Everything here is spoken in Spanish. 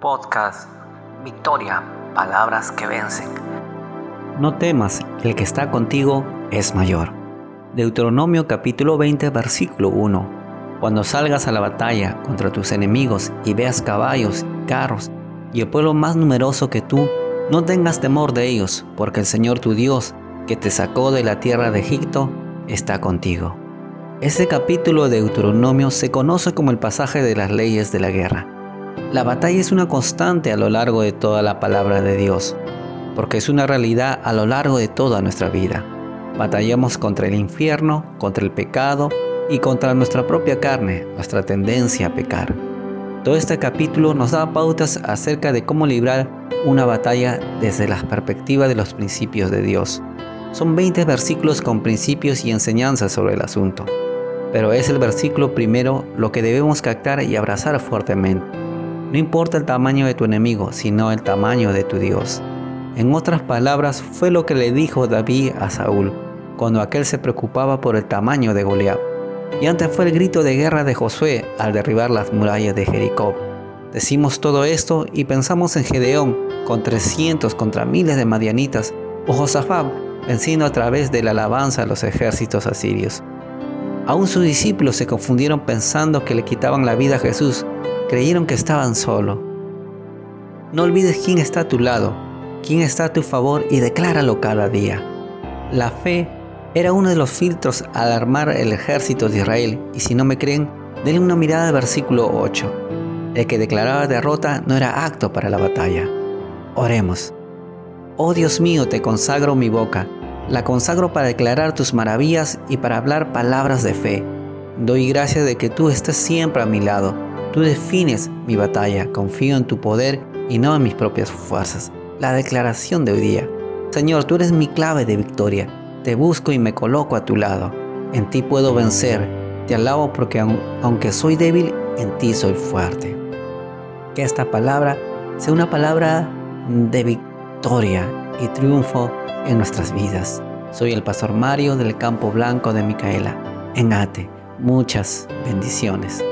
Podcast Victoria, palabras que vencen. No temas, el que está contigo es mayor. Deuteronomio capítulo 20 versículo 1. Cuando salgas a la batalla contra tus enemigos y veas caballos, carros y el pueblo más numeroso que tú, no tengas temor de ellos, porque el Señor tu Dios, que te sacó de la tierra de Egipto, está contigo. Este capítulo de Deuteronomio se conoce como el pasaje de las leyes de la guerra. La batalla es una constante a lo largo de toda la palabra de Dios, porque es una realidad a lo largo de toda nuestra vida. Batallamos contra el infierno, contra el pecado y contra nuestra propia carne, nuestra tendencia a pecar. Todo este capítulo nos da pautas acerca de cómo librar una batalla desde la perspectiva de los principios de Dios. Son 20 versículos con principios y enseñanzas sobre el asunto, pero es el versículo primero lo que debemos captar y abrazar fuertemente no importa el tamaño de tu enemigo, sino el tamaño de tu Dios. En otras palabras, fue lo que le dijo David a Saúl, cuando aquel se preocupaba por el tamaño de Goliat. Y antes fue el grito de guerra de Josué al derribar las murallas de Jericó. Decimos todo esto y pensamos en Gedeón con 300 contra miles de madianitas o Josafat venciendo a través de la alabanza a los ejércitos asirios. Aún sus discípulos se confundieron pensando que le quitaban la vida a Jesús creyeron que estaban solos. No olvides quién está a tu lado, quién está a tu favor y decláralo cada día. La fe era uno de los filtros al armar el ejército de Israel y si no me creen, denle una mirada al versículo 8. El que declaraba derrota no era acto para la batalla. Oremos. Oh Dios mío, te consagro mi boca, la consagro para declarar tus maravillas y para hablar palabras de fe. Doy gracias de que tú estés siempre a mi lado Tú defines mi batalla, confío en tu poder y no en mis propias fuerzas. La declaración de hoy día. Señor, tú eres mi clave de victoria. Te busco y me coloco a tu lado. En ti puedo vencer. Te alabo porque aunque soy débil, en ti soy fuerte. Que esta palabra sea una palabra de victoria y triunfo en nuestras vidas. Soy el pastor Mario del Campo Blanco de Micaela, en Ate. Muchas bendiciones.